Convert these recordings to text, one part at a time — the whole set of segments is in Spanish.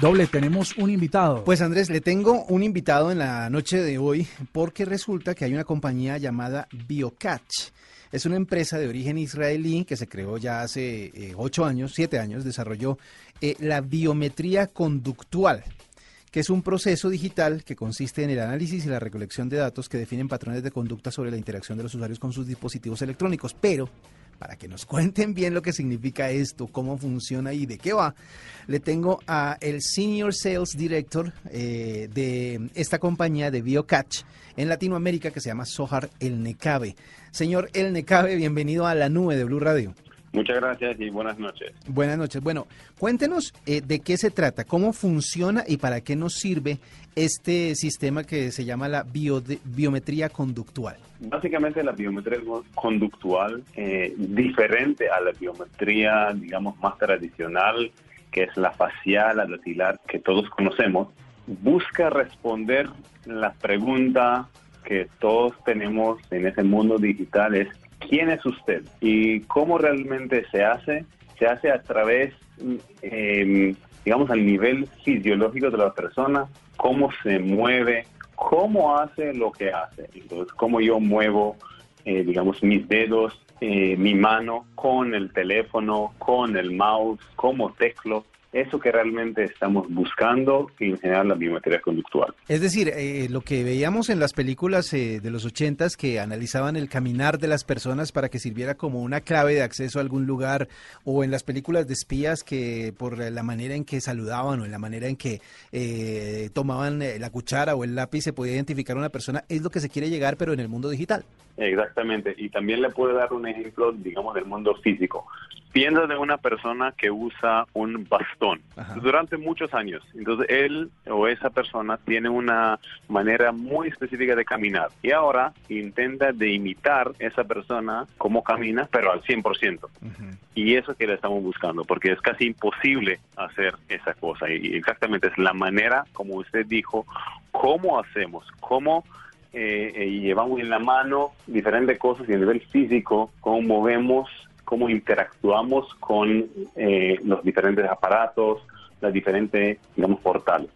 Doble, tenemos un invitado. Pues Andrés, le tengo un invitado en la noche de hoy porque resulta que hay una compañía llamada BioCatch. Es una empresa de origen israelí que se creó ya hace eh, ocho años, siete años, desarrolló eh, la biometría conductual que es un proceso digital que consiste en el análisis y la recolección de datos que definen patrones de conducta sobre la interacción de los usuarios con sus dispositivos electrónicos. Pero, para que nos cuenten bien lo que significa esto, cómo funciona y de qué va, le tengo a el Senior Sales Director eh, de esta compañía de BioCatch en Latinoamérica que se llama Sohar El Necabe. Señor El Necabe, bienvenido a la nube de Blue Radio. Muchas gracias y buenas noches. Buenas noches. Bueno, cuéntenos eh, de qué se trata, cómo funciona y para qué nos sirve este sistema que se llama la biometría conductual. Básicamente la biometría conductual, eh, diferente a la biometría, digamos, más tradicional, que es la facial, la datilar, que todos conocemos, busca responder la pregunta que todos tenemos en ese mundo digital es quién es usted y cómo realmente se hace. Se hace a través, em, digamos, al nivel fisiológico de la persona, cómo se mueve, cómo hace lo que hace. Entonces, cómo yo muevo, eh, digamos, mis dedos, eh, mi mano con el teléfono, con el mouse, cómo teclo eso que realmente estamos buscando en general la biometría conductual. Es decir, eh, lo que veíamos en las películas eh, de los ochentas que analizaban el caminar de las personas para que sirviera como una clave de acceso a algún lugar, o en las películas de espías que por la manera en que saludaban o en la manera en que eh, tomaban la cuchara o el lápiz se podía identificar a una persona, es lo que se quiere llegar, pero en el mundo digital. Exactamente, y también le puedo dar un ejemplo, digamos, del mundo físico. Piensa de una persona que usa un bastón durante muchos años. Entonces, él o esa persona tiene una manera muy específica de caminar y ahora intenta de imitar esa persona cómo camina, pero al 100%. Y eso que le estamos buscando, porque es casi imposible hacer esa cosa. Y exactamente es la manera, como usted dijo, cómo hacemos, cómo eh, eh, llevamos en la mano diferentes cosas y a nivel físico, cómo movemos, cómo interactuamos con eh, los diferentes aparatos, las diferentes, digamos, portales.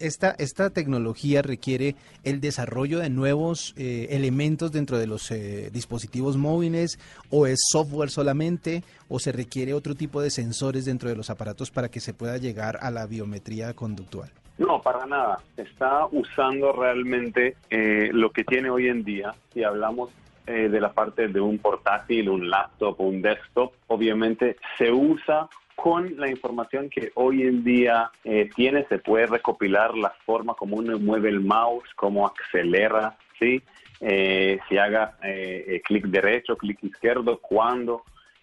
Esta, esta tecnología requiere el desarrollo de nuevos elementos dentro de los dispositivos móviles o es software solamente o se requiere otro tipo de sensores dentro de los aparatos para que se pueda llegar a la biometría conductual. No, para nada. Está usando realmente eh, lo que tiene hoy en día. Si hablamos eh, de la parte de un portátil, un laptop un desktop, obviamente se usa con la información que hoy en día eh, tiene, se puede recopilar la forma como uno mueve el mouse, cómo acelera, ¿sí? si haga clic derecho, clic izquierdo, cuándo.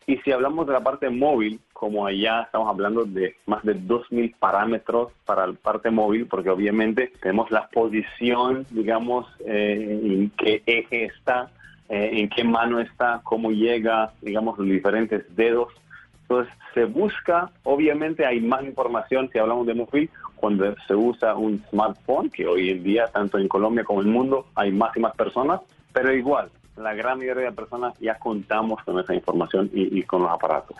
Y si hablamos de la parte móvil, como allá estamos hablando de más de 2.000 parámetros para la parte móvil, porque obviamente tenemos la posición, digamos, eh, en qué eje está, eh, en qué mano está, cómo llega, digamos, los diferentes dedos. Entonces, se busca, obviamente hay más información si hablamos de móvil, cuando se usa un smartphone, que hoy en día, tanto en Colombia como en el mundo, hay más y más personas, pero igual, la gran mayoría de personas ya contamos con esa información y, con los aparatos.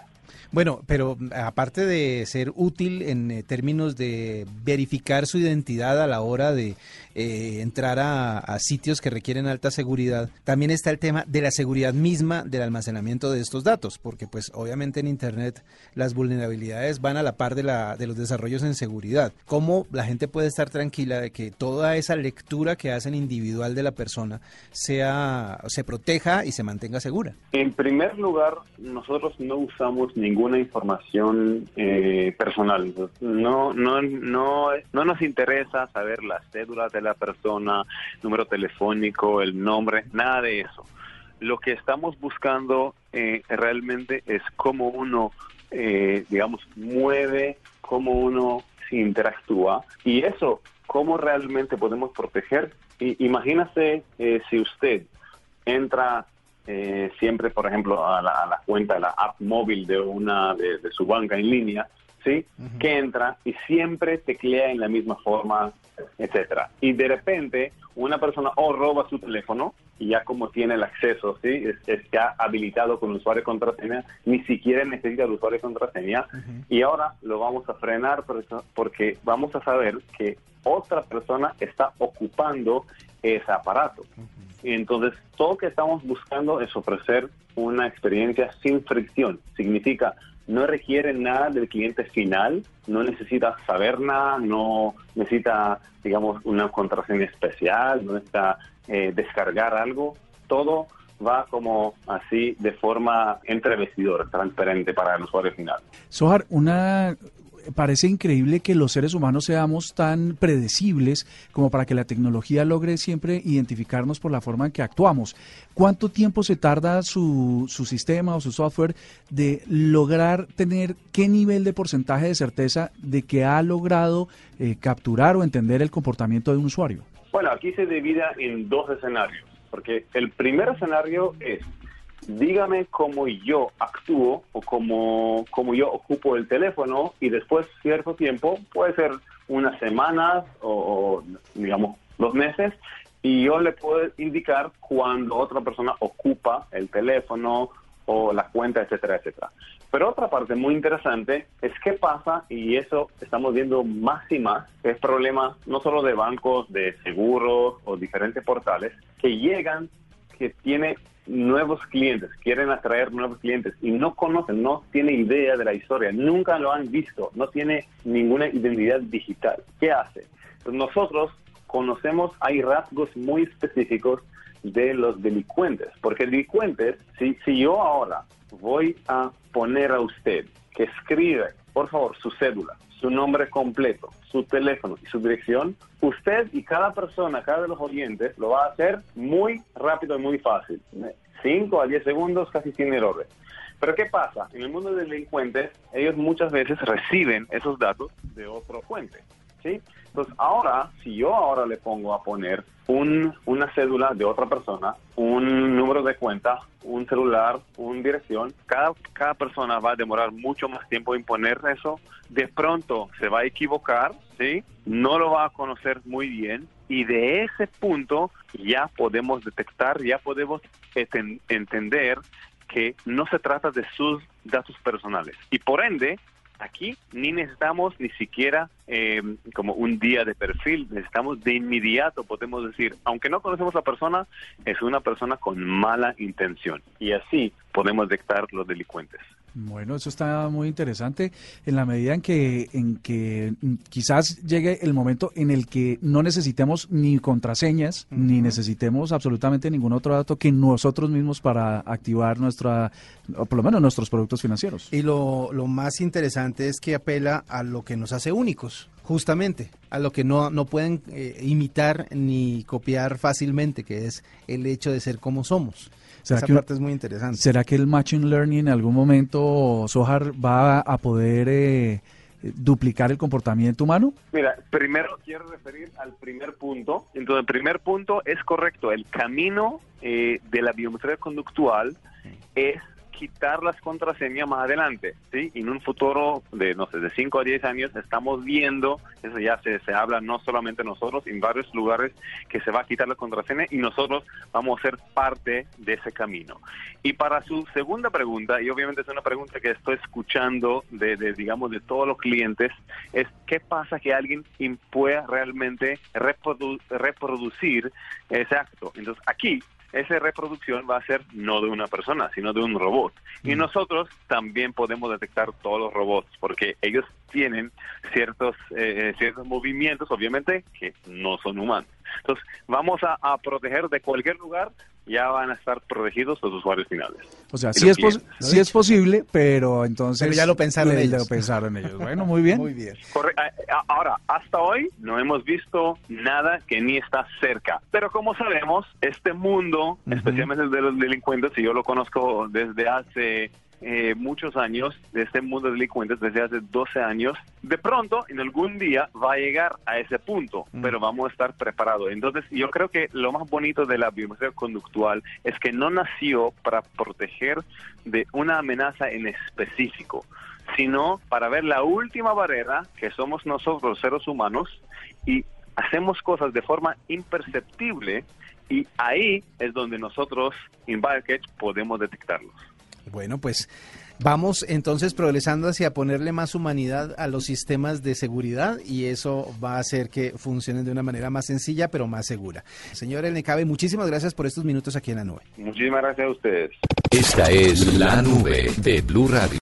Bueno, pero aparte de ser útil en eh, términos de verificar su identidad a la hora de eh, entrar a, sitios que requieren alta seguridad, también está el tema de la seguridad misma del almacenamiento de estos datos, porque pues obviamente en Internet las vulnerabilidades van a la par de, la, de los desarrollos en seguridad. ¿Cómo la gente puede estar tranquila de que toda esa lectura que hacen individual de la persona sea, se proteja y se mantenga segura? En primer lugar, nosotros no usamos ninguna información eh, personal. No, no, no, no nos interesa saber las cédulas de la persona, número telefónico, el nombre, nada de eso. Lo que estamos buscando eh, realmente es cómo uno, eh, digamos, mueve, cómo uno se interactúa y eso, cómo realmente podemos proteger. Y, imagínese si usted entra eh, siempre, por ejemplo, a la, cuenta, a la app móvil de una de, su banca en línea, ¿sí? Que entra y siempre teclea en la misma forma, etcétera. Y de repente una persona o roba su teléfono y ya como tiene el acceso, ¿sí? Es, ya habilitado con usuario y contraseña, ni siquiera necesita el usuario y contraseña. Y ahora lo vamos a frenar porque vamos a saber que otra persona está ocupando ese aparato. Entonces, todo lo que estamos buscando es ofrecer una experiencia sin fricción. Significa, no requiere nada del cliente final, no necesita saber nada, no necesita, digamos, una contraseña especial, no necesita eh, descargar algo. Todo va como así de forma entrevestidora, transparente para el usuario final. Sohar, una parece increíble que los seres humanos seamos tan predecibles como para que la tecnología logre siempre identificarnos por la forma en que actuamos. ¿Cuánto tiempo se tarda su, su sistema o su software de lograr tener qué nivel de porcentaje de certeza de que ha logrado eh, capturar o entender el comportamiento de un usuario? Bueno, aquí se divide en dos escenarios, porque el primer escenario es dígame cómo yo actúo o cómo, cómo yo ocupo el teléfono y después cierto tiempo, puede ser unas semanas o, digamos dos meses, y yo le puedo indicar cuando otra persona ocupa el teléfono o la cuenta, etcétera, etcétera. Pero otra parte muy interesante es qué pasa, y eso estamos viendo más y más, es problema no solo de bancos, de seguros o diferentes portales, que llegan que tiene nuevos clientes, quieren atraer nuevos clientes y no conocen, no tiene idea de la historia, nunca lo han visto, no tiene ninguna identidad digital. ¿Qué hace? Pues nosotros conocemos, hay rasgos muy específicos de los delincuentes, porque delincuentes, si, si yo ahora voy a poner a usted que escribe, por favor, su cédula, su nombre completo, su teléfono y su dirección, usted y cada persona, cada de los oyentes, lo va a hacer muy rápido y muy fácil. 5 a 10 segundos casi sin errores. Pero ¿qué pasa? En el mundo de delincuentes, ellos muchas veces reciben esos datos de otro fuente. ¿Sí? Entonces, ahora, si yo ahora le pongo a poner un, una cédula de otra persona, un número de cuenta, un celular, una dirección, cada, cada persona va a demorar mucho más tiempo en poner eso. De pronto se va a equivocar, ¿sí? No lo va a conocer muy bien y de ese punto ya podemos detectar, ya podemos entender que no se trata de sus datos personales. Y por ende, Aquí ni necesitamos ni siquiera eh, como un día de perfil, necesitamos de inmediato, podemos decir, aunque no conocemos a la persona, es una persona con mala intención. Y así podemos detectar los delincuentes. Bueno, eso está muy interesante en la medida en que, en que quizás llegue el momento en el que no necesitemos ni contraseñas, ni necesitemos absolutamente ningún otro dato que nosotros mismos para activar nuestra, o por lo menos nuestros productos financieros. Y lo, lo más interesante es que apela a lo que nos hace únicos, justamente, a lo que no, no pueden eh, imitar ni copiar fácilmente, que es el hecho de ser como somos. Esa parte es muy interesante. ¿Será que el Machine Learning en algún momento, Sohar, va a poder eh, duplicar el comportamiento humano? Mira, primero quiero referir al primer punto. Entonces, el primer punto es correcto. El camino eh, de la biometría conductual es quitar las contraseñas más adelante, ¿sí? En un futuro de, no sé, de 5 a 10 años estamos viendo, eso ya se, se habla no solamente nosotros, en varios lugares que se va a quitar la contraseña y nosotros vamos a ser parte de ese camino. Y para su segunda pregunta, y obviamente es una pregunta que estoy escuchando de, digamos, de todos los clientes, es ¿qué pasa que alguien pueda realmente reproducir ese acto? Entonces, aquí esa reproducción va a ser no de una persona, sino de un robot. Y mm. nosotros también podemos detectar todos los robots, porque ellos tienen ciertos, eh, ciertos movimientos, obviamente, que no son humanos. Entonces, vamos a, proteger de cualquier lugar, ya van a estar protegidos los usuarios finales. O sea, sí es, es posible, pero entonces... ya lo pensaron ellos. Lo pensaron ellos. Bueno, muy bien. muy bien. Ahora, hasta hoy no hemos visto nada que ni está cerca. Pero como sabemos, este mundo, especialmente el de los delincuentes, y yo lo conozco desde hace eh, muchos años de este mundo de delincuentes, desde hace 12 años, de pronto, en algún día, va a llegar a ese punto, mm. pero vamos a estar preparados. Entonces, yo creo que lo más bonito de la biometría conductual es que no nació para proteger de una amenaza en específico, sino para ver la última barrera que somos nosotros, seres humanos, y hacemos cosas de forma imperceptible y ahí es donde nosotros en BioCatch podemos detectarlos. Bueno, pues vamos entonces progresando hacia ponerle más humanidad a los sistemas de seguridad y eso va a hacer que funcionen de una manera más sencilla pero más segura. Señor Elnecabe, muchísimas gracias por estos minutos aquí en la nube. Muchísimas gracias a ustedes. Esta es la nube de Blue Radio.